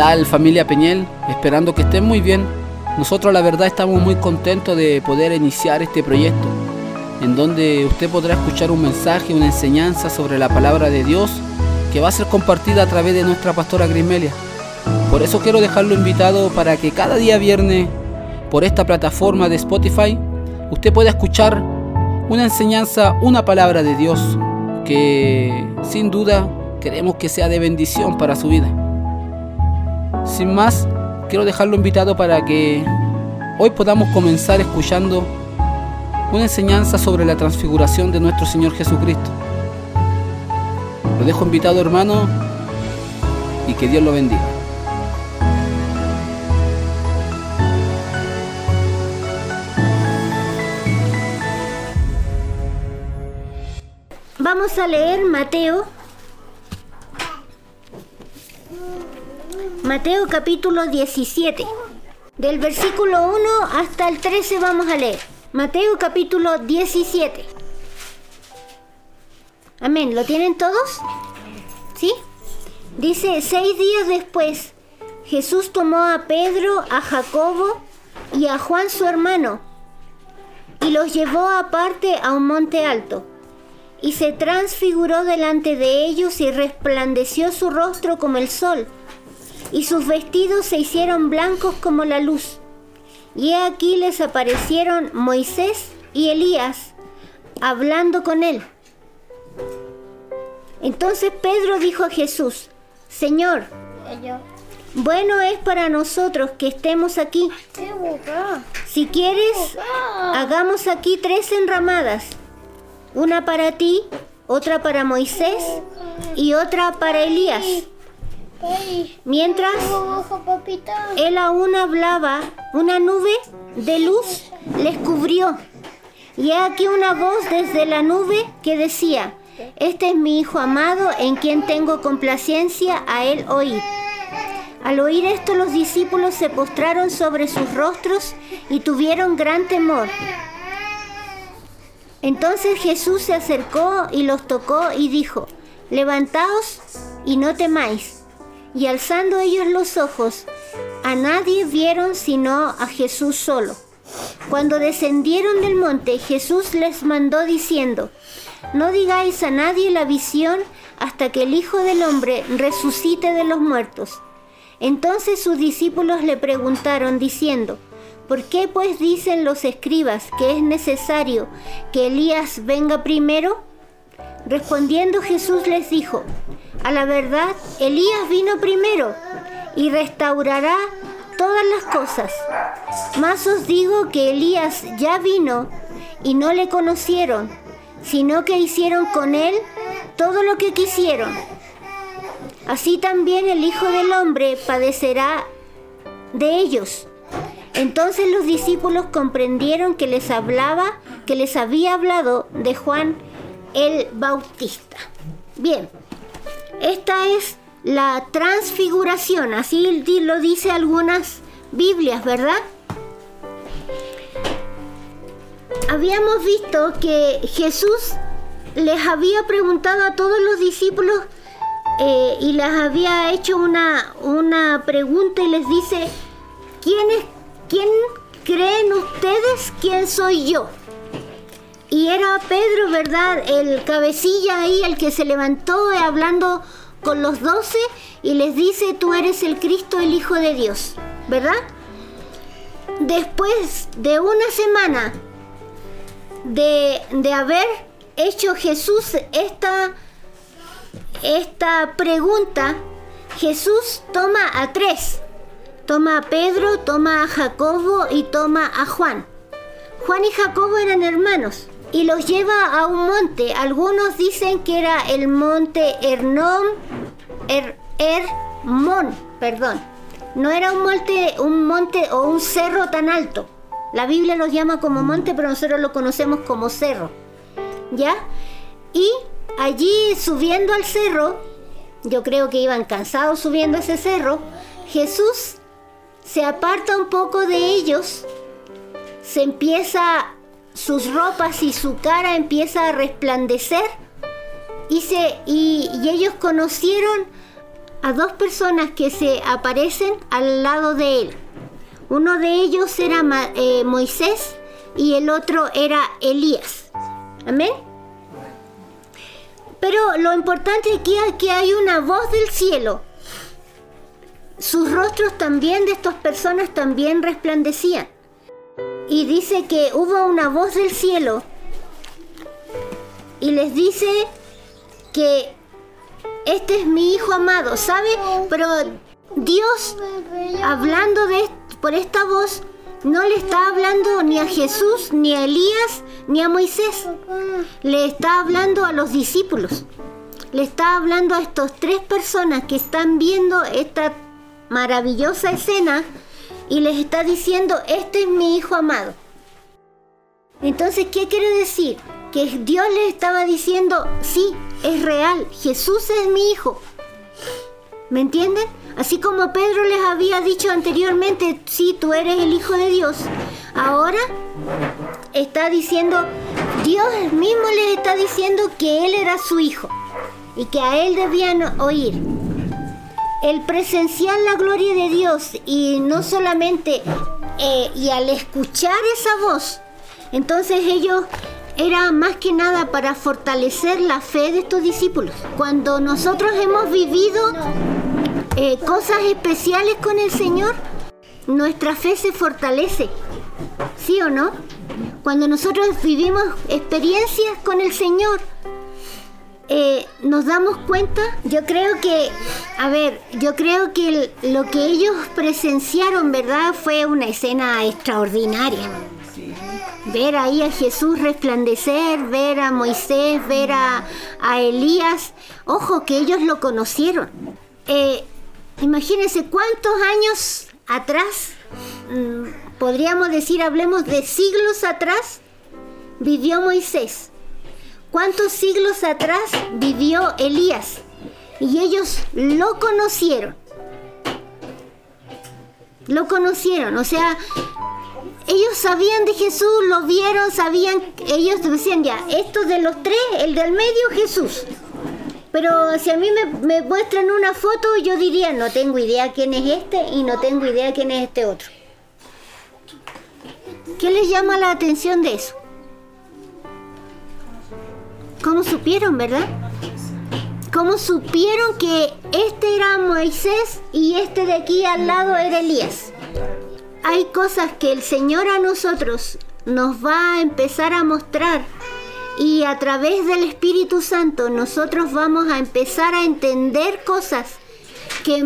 ¿Qué tal familia Peñel? Esperando que estén muy bien. Nosotros la verdad estamos muy contentos de poder iniciar este proyecto, en donde usted podrá escuchar un mensaje, una enseñanza sobre la palabra de Dios que va a ser compartida a través de nuestra pastora Grimelia. Por eso quiero dejarlo invitado para que cada día viernes por esta plataforma de Spotify usted pueda escuchar una enseñanza, una palabra de Dios que sin duda queremos que sea de bendición para su vida. Sin más, quiero dejarlo invitado para que hoy podamos comenzar escuchando una enseñanza sobre la transfiguración de nuestro Señor Jesucristo. Lo dejo invitado hermano y que Dios lo bendiga. Vamos a leer Mateo. Mateo capítulo 17. Del versículo 1 hasta el 13 vamos a leer. Mateo capítulo 17. Amén. ¿Lo tienen todos? ¿Sí? Dice, seis días después, Jesús tomó a Pedro, a Jacobo y a Juan su hermano y los llevó aparte a un monte alto y se transfiguró delante de ellos y resplandeció su rostro como el sol, y sus vestidos se hicieron blancos como la luz. Y he aquí les aparecieron Moisés y Elías hablando con él. Entonces Pedro dijo a Jesús, Señor, bueno es para nosotros que estemos aquí. Si quieres, hagamos aquí tres enramadas una para ti, otra para Moisés y otra para Elías. Mientras él aún hablaba, una nube de luz les cubrió. Y aquí una voz desde la nube que decía, este es mi Hijo amado en quien tengo complacencia a él oír. Al oír esto los discípulos se postraron sobre sus rostros y tuvieron gran temor. Entonces Jesús se acercó y los tocó y dijo, levantaos y no temáis. Y alzando ellos los ojos, a nadie vieron sino a Jesús solo. Cuando descendieron del monte, Jesús les mandó diciendo, no digáis a nadie la visión hasta que el Hijo del Hombre resucite de los muertos. Entonces sus discípulos le preguntaron diciendo, ¿Por qué pues dicen los escribas que es necesario que Elías venga primero? Respondiendo Jesús les dijo, a la verdad, Elías vino primero y restaurará todas las cosas. Mas os digo que Elías ya vino y no le conocieron, sino que hicieron con él todo lo que quisieron. Así también el Hijo del Hombre padecerá de ellos. Entonces los discípulos comprendieron que les hablaba, que les había hablado de Juan el Bautista. Bien, esta es la transfiguración, así lo dice algunas Biblias, ¿verdad? Habíamos visto que Jesús les había preguntado a todos los discípulos eh, y les había hecho una, una pregunta y les dice, ¿quién es ¿quién creen ustedes quién soy yo? Y era Pedro, ¿verdad? El cabecilla ahí, el que se levantó hablando con los doce y les dice, tú eres el Cristo, el Hijo de Dios, ¿verdad? Después de una semana de, de haber hecho Jesús esta, esta pregunta, Jesús toma a tres Toma a Pedro, toma a Jacobo y toma a Juan. Juan y Jacobo eran hermanos y los lleva a un monte. Algunos dicen que era el monte Hernom, er, Hermón, perdón. No era un monte, un monte o un cerro tan alto. La Biblia los llama como monte, pero nosotros lo conocemos como cerro. ¿Ya? Y allí subiendo al cerro, yo creo que iban cansados subiendo ese cerro, Jesús se aparta un poco de ellos, se empieza, sus ropas y su cara empieza a resplandecer y, se, y, ellos conocieron a dos personas que se aparecen al lado de él. Uno de ellos era eh, Moisés y el otro era Elías. Amén. Pero lo importante aquí es que hay una voz del cielo. Sus rostros también de estas personas también resplandecían. Y dice que hubo una voz del cielo y les dice que este es mi hijo amado, ¿sabe? Pero Dios, hablando de, por esta voz, no le está hablando ni a Jesús, ni a Elías, ni a Moisés. Le está hablando a los discípulos. Le está hablando a estas tres personas que están viendo esta maravillosa escena y les está diciendo, este es mi hijo amado. Entonces, ¿qué quiere decir? Que Dios les estaba diciendo, sí, es real, Jesús es mi hijo. ¿Me entienden? Así como Pedro les había dicho anteriormente, sí, tú eres el Hijo de Dios. Ahora está diciendo, Dios mismo les está diciendo que Él era su Hijo y que a Él debían oír. El presenciar la gloria de Dios y no solamente, eh, y al escuchar esa voz, entonces ellos era más que nada para fortalecer la fe de estos discípulos. Cuando nosotros hemos vivido eh, cosas especiales con el Señor, nuestra fe se fortalece. ¿Sí o no? Cuando nosotros vivimos experiencias con el Señor, eh, nos damos cuenta, yo creo que, a ver, yo creo que lo que ellos presenciaron, ¿verdad? Fue una escena extraordinaria. Ver ahí a Jesús resplandecer, ver a Moisés, ver a, Elías. Ojo, que ellos lo conocieron. Eh, imagínense cuántos años atrás, mm, podríamos decir, hablemos de siglos atrás, vivió Moisés. ¿Cuántos siglos atrás vivió Elías? Y ellos lo conocieron. Lo conocieron, o sea, ellos sabían de Jesús, lo vieron, sabían, ellos decían ya, estos de los tres, el del medio Jesús. Pero si a mí me, me, muestran una foto, yo diría, no tengo idea quién es este y no tengo idea quién es este otro. ¿Qué les llama la atención de eso? ¿Cómo supieron, verdad? ¿Cómo supieron que este era Moisés y este de aquí al lado era Elías? hay cosas que el Señor a nosotros nos va a empezar a mostrar y a través del Espíritu Santo nosotros vamos a empezar a entender cosas que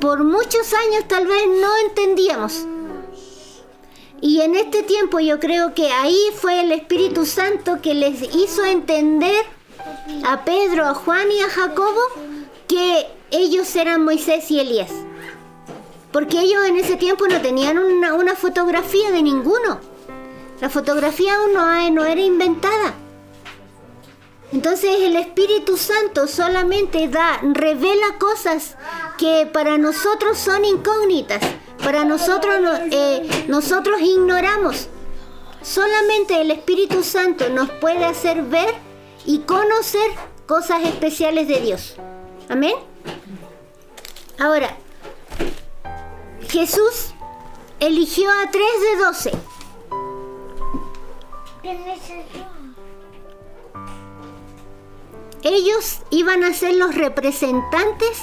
por muchos años tal vez no entendíamos. Y en este tiempo yo creo que ahí fue el Espíritu Santo que les hizo entender a Pedro, a Juan y a Jacobo que ellos eran Moisés y Elías porque ellos en ese tiempo no tenían una, fotografía de ninguno. La fotografía aún no, era inventada. Entonces el Espíritu Santo solamente da, revela cosas que para nosotros son incógnitas, para nosotros eh, nosotros ignoramos. Solamente el Espíritu Santo nos puede hacer ver y conocer cosas especiales de Dios. Amén. Ahora, Jesús eligió a tres de doce. Ellos iban a ser los representantes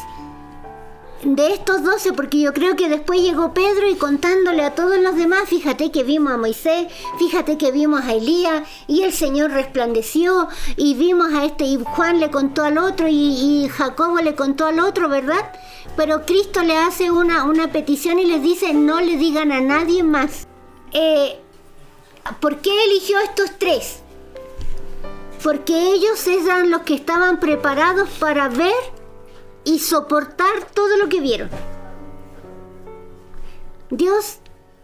de estos doce, porque yo creo que después llegó Pedro y contándole a todos los demás, fíjate que vimos a Moisés, fíjate que vimos a Elías, y el Señor resplandeció, y vimos a este, y Juan le contó al otro, y, Jacobo le contó al otro, ¿verdad? Pero Cristo le hace una, una petición y les dice, no le digan a nadie más. Eh, ¿Por qué eligió estos tres? Porque ellos eran los que estaban preparados para ver y soportar todo lo que vieron. Dios,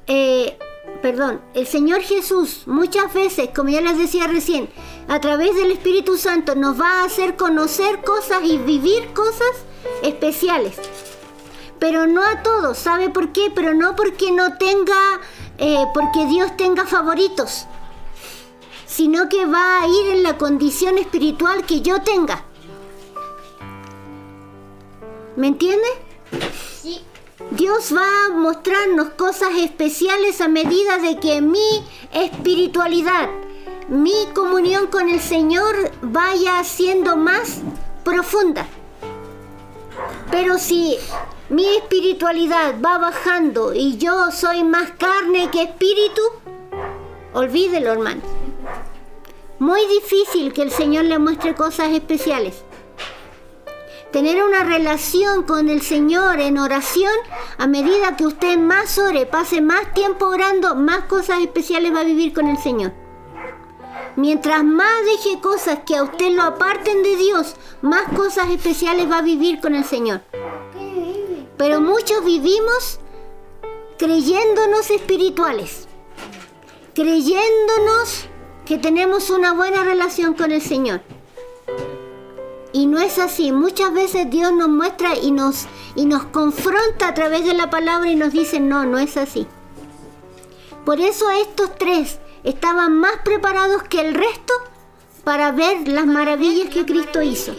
eh, perdón, el Señor Jesús muchas veces, como ya les decía recién, a través del Espíritu Santo nos va a hacer conocer cosas y vivir cosas especiales. Pero no a todos, ¿sabe por qué? Pero no porque no tenga, eh, porque Dios tenga favoritos, sino que va a ir en la condición espiritual que yo tenga. ¿Me entiende? Sí. Dios va a mostrarnos cosas especiales a medida de que mi espiritualidad, mi comunión con el Señor vaya siendo más profunda. Pero si mi espiritualidad va bajando y yo soy más carne que espíritu, olvídelo hermano. Muy difícil que el Señor le muestre cosas especiales. Tener una relación con el Señor en oración, a medida que usted más ore, pase más tiempo orando, más cosas especiales va a vivir con el Señor. Mientras más deje cosas que a usted lo aparten de Dios, más cosas especiales va a vivir con el Señor. Pero muchos vivimos creyéndonos espirituales, creyéndonos que tenemos una buena relación con el Señor. Y no es así. Muchas veces Dios nos muestra y nos, y nos confronta a través de la palabra y nos dice, no, no es así. Por eso estos tres estaban más preparados que el resto para ver las maravillas que Cristo hizo.